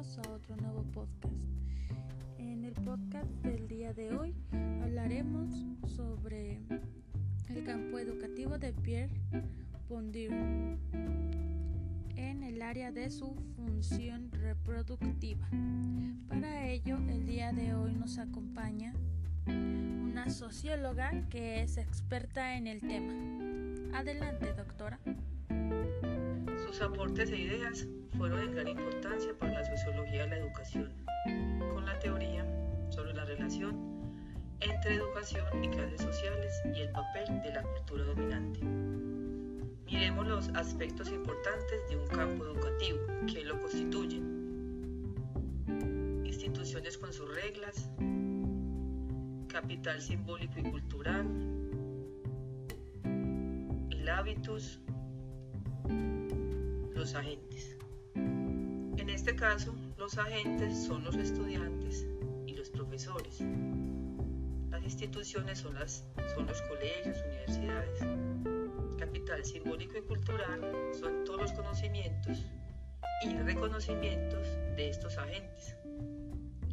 a otro nuevo podcast. En el podcast del día de hoy hablaremos sobre el campo educativo de Pierre Bourdieu en el área de su función reproductiva. Para ello, el día de hoy nos acompaña una socióloga que es experta en el tema. Adelante, doctora. Sus aportes e ideas fueron de gran importancia para la sociología de la educación, con la teoría sobre la relación entre educación y clases sociales y el papel de la cultura dominante. Miremos los aspectos importantes de un campo educativo que lo constituyen. Instituciones con sus reglas, capital simbólico y cultural, el hábitus, los agentes. En este caso, los agentes son los estudiantes y los profesores. Las instituciones son, los colegios, universidades. Capital simbólico y cultural son todos los conocimientos y reconocimientos de estos agentes.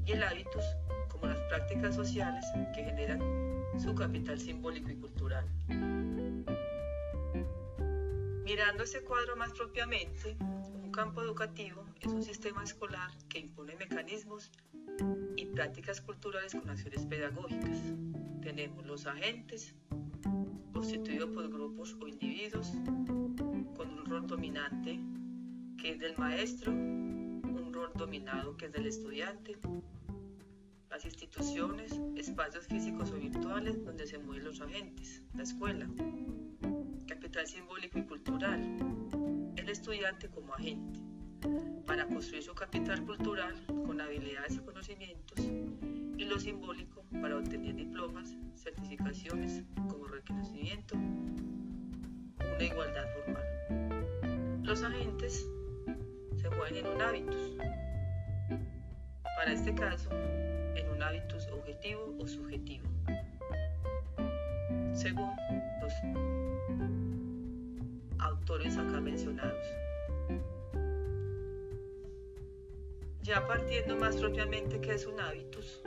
Y el hábitus como las prácticas sociales que generan su capital simbólico y cultural. Mirando ese cuadro más propiamente, un campo educativo es un sistema escolar que impone mecanismos y prácticas culturales con acciones pedagógicas. Tenemos los agentes, constituidos por grupos o individuos, con un rol dominante que es del maestro, un rol dominado que es del estudiante, las instituciones, espacios físicos o virtuales donde se mueven los agentes, la escuela, capital simbólico y cultural, el estudiante como agente, para construir su capital cultural con habilidades y conocimientos, y lo simbólico para obtener diplomas, certificaciones como reconocimiento, una igualdad formal. Los agentes se mueven en un hábitus. Para este caso, en un hábitus objetivo o subjetivo, según los autores acá mencionados. Ya partiendo más propiamente que es un hábitus,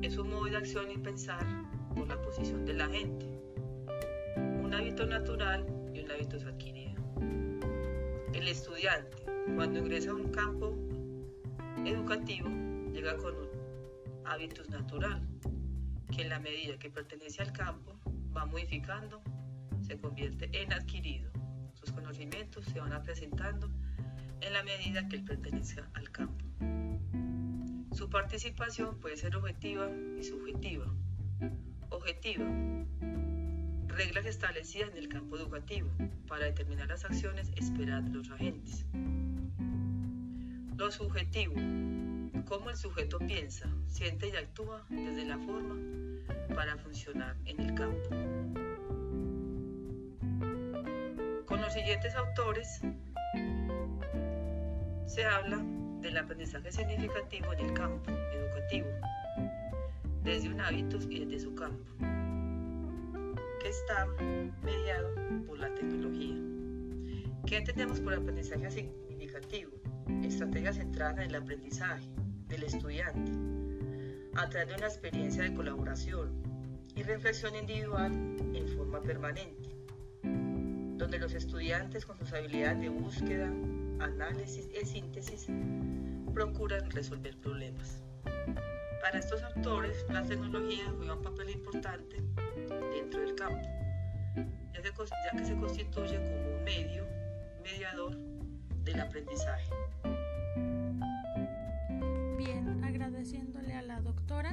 es un modo de acción y pensar por la posición de la gente, un hábito natural y un hábito adquirido. El estudiante, cuando ingresa a un campo educativo, llega con un hábitus natural, que en la medida que pertenece al campo va modificando, se convierte en adquirido. Sus conocimientos se van presentando en la medida que él pertenezca al campo. Su participación puede ser objetiva y subjetiva. Objetiva. Reglas establecidas en el campo educativo para determinar las acciones esperadas de los agentes. Lo subjetivo. Cómo el sujeto piensa, siente y actúa desde la forma para funcionar en el campo. Con los siguientes autores se habla del aprendizaje significativo en el campo educativo, desde un hábito y desde su campo, que está mediado por la tecnología. ¿Qué entendemos por aprendizaje significativo? Estrategias centradas en el aprendizaje del estudiante, a través de una experiencia de colaboración y reflexión individual en forma permanente, donde los estudiantes con sus habilidades de búsqueda, análisis y síntesis procuran resolver problemas. Para estos autores, la tecnología juega un papel importante dentro del campo, ya que, ya que se constituye como un medio mediador del aprendizaje. Bien, agradeciéndole a la doctora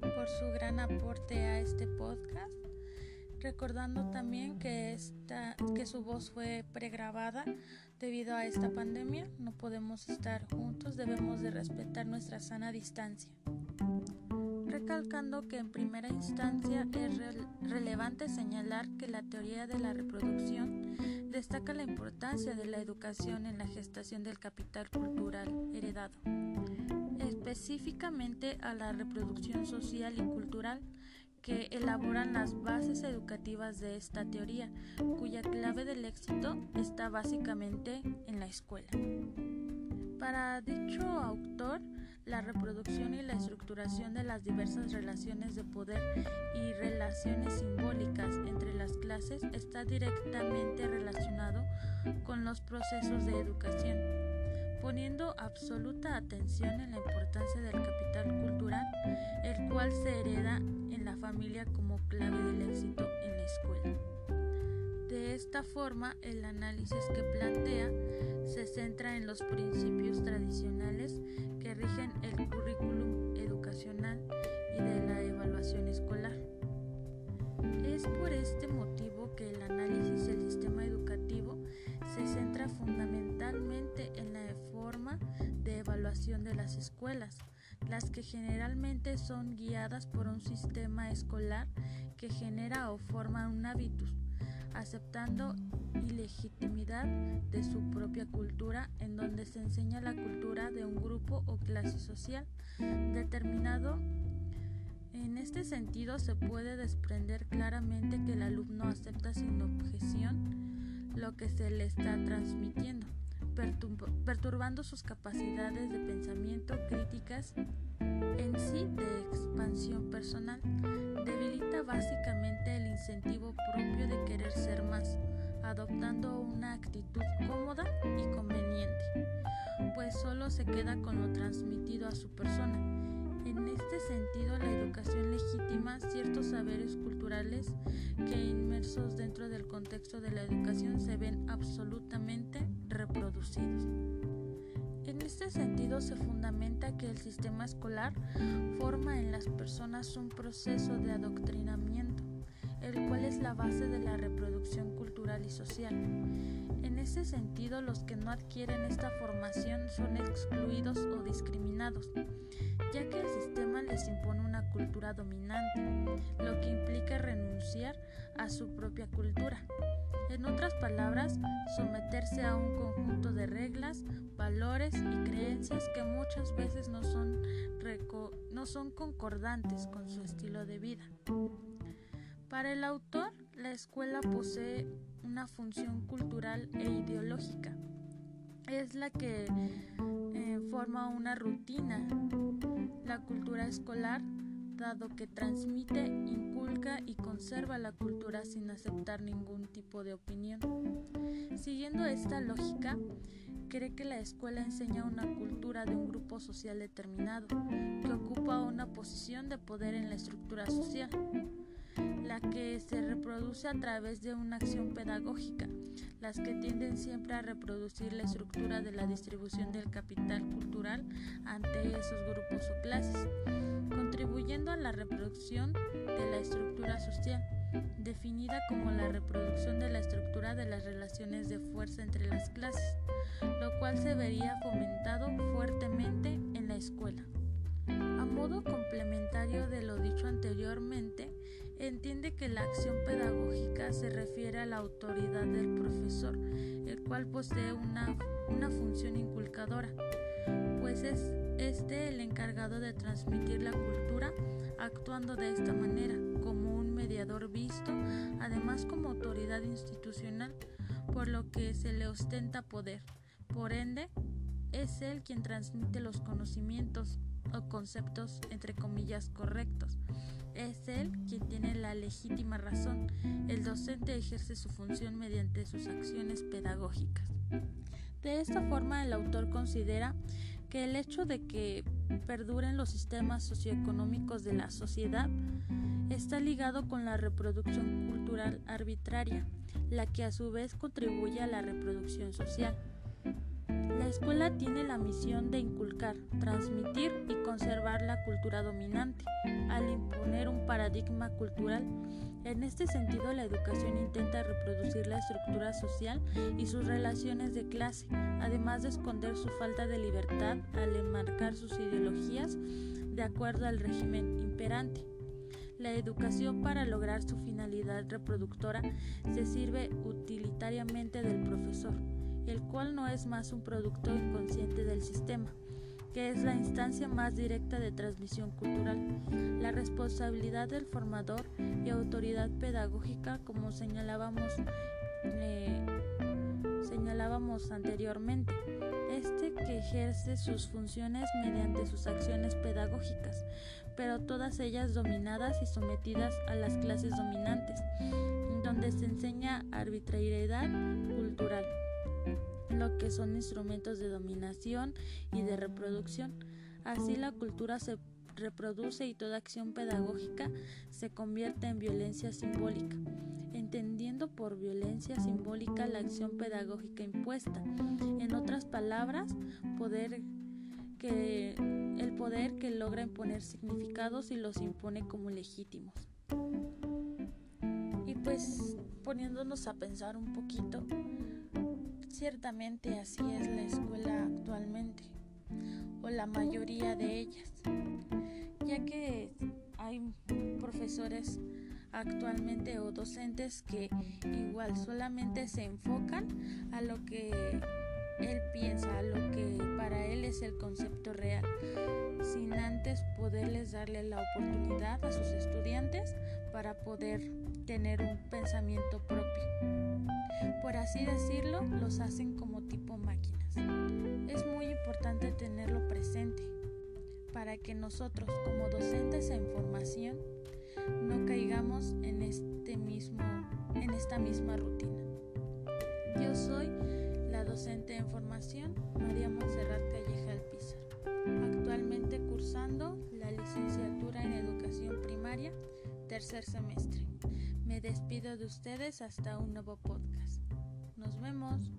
por su gran aporte a este podcast recordando también que, esta, que su voz fue pregrabada debido a esta pandemia. No podemos estar juntos, debemos de respetar nuestra sana distancia. Recalcando que en primera instancia es relevante señalar que la teoría de la reproducción destaca la importancia de la educación en la gestación del capital cultural heredado, específicamente a la reproducción social y cultural que elaboran las bases educativas de esta teoría, cuya clave del éxito está básicamente en la escuela. Para dicho autor, la reproducción y la estructuración de las diversas relaciones de poder y relaciones simbólicas entre las clases está directamente relacionado con los procesos de educación, poniendo absoluta atención en la importancia del capital cultural, el cual se hereda en la familia como clave del éxito en la escuela. De esta forma, el análisis que plantea se centra en los principios tradicionales que rigen el currículum educacional y de la evaluación escolar. Es por este motivo que el análisis del sistema educativo se centra fundamentalmente en la forma de evaluación de las escuelas, las que generalmente son guiadas por un sistema escolar que genera o forma un hábitus aceptando ilegitimidad de su propia cultura en donde se enseña la cultura de un grupo o clase social determinado. En este sentido se puede desprender claramente que el alumno acepta sin objeción lo que se le está transmitiendo, perturbando sus capacidades de pensamiento críticas en sí de expansión personal. Debilita básicamente el incentivo propio de querer ser más, adoptando una actitud cómoda y conveniente, pues solo se queda con lo transmitido a su persona. En este sentido, la educación legítima ciertos saberes culturales que inmersos dentro del contexto de la educación se ven absolutamente reproducidos. En este sentido se fundamenta que el sistema escolar forma en las personas un proceso de adoctrinamiento, el cual es la base de la reproducción cultural y social. En ese sentido, los que no adquieren esta formación son excluidos o discriminados, ya que el sistema les impone una cultura dominante, lo que implica renunciar a su propia cultura. En otras palabras, someterse a un conjunto de reglas, valores y creencias que muchas veces no son, no son concordantes con su estilo de vida. Para el autor, la escuela posee una función cultural e ideológica. Es la que eh, forma una rutina. La cultura escolar dado que transmite, inculca y conserva la cultura sin aceptar ningún tipo de opinión. Siguiendo esta lógica, cree que la escuela enseña una cultura de un grupo social determinado, que ocupa una posición de poder en la estructura social, la que se reproduce a través de una acción pedagógica, las que tienden siempre a reproducir la estructura de la distribución del capital cultural ante esos grupos o clases contribuyendo a la reproducción de la estructura social, definida como la reproducción de la estructura de las relaciones de fuerza entre las clases, lo cual se vería fomentado fuertemente en la escuela. A modo complementario de lo dicho anteriormente, entiende que la acción pedagógica se refiere a la autoridad del profesor, el cual posee una, una función inculcadora, pues es este el encargado de transmitir la cultura actuando de esta manera como un mediador visto, además como autoridad institucional, por lo que se le ostenta poder. Por ende, es él quien transmite los conocimientos o conceptos entre comillas correctos. Es él quien legítima razón. El docente ejerce su función mediante sus acciones pedagógicas. De esta forma, el autor considera que el hecho de que perduren los sistemas socioeconómicos de la sociedad está ligado con la reproducción cultural arbitraria, la que a su vez contribuye a la reproducción social. La escuela tiene la misión de inculcar, transmitir y conservar la cultura dominante, al imponer un paradigma cultural en este sentido, la educación intenta reproducir la estructura social y sus relaciones de clase, además de esconder su falta de libertad al enmarcar sus ideologías de acuerdo al régimen imperante. La educación para lograr su finalidad reproductora se sirve utilitariamente del profesor, el cual no es más un producto inconsciente del sistema que es la instancia más directa de transmisión cultural. La responsabilidad del formador y autoridad pedagógica, como señalábamos, eh, señalábamos anteriormente, este que ejerce sus funciones mediante sus acciones pedagógicas, pero todas ellas dominadas y sometidas a las clases dominantes, donde se enseña arbitrariedad cultural, lo que son instrumentos de dominación y de reproducción. Así la cultura se reproduce y toda acción pedagógica se convierte en violencia simbólica, entendiendo por violencia simbólica la acción pedagógica impuesta. En otras palabras, poder que el poder que logra imponer significados y los impone como legítimos. Y pues poniéndonos a pensar un poquito, ciertamente así es la escuela actualmente, o la mayoría de ellas ya que hay profesores actualmente o docentes que igual solamente se enfocan a lo que él piensa, a lo que para él es el concepto real, sin antes poderles darle la oportunidad a sus estudiantes para poder tener un pensamiento propio. Por así decirlo, los hacen como tipo máquinas. Es muy importante tenerlo presente para que nosotros como docentes en formación no caigamos en este mismo en esta misma rutina. Yo soy la docente en formación María Monserrat Calleja Alpizar, actualmente cursando la licenciatura en educación primaria, tercer semestre. Me despido de ustedes hasta un nuevo podcast. Nos vemos.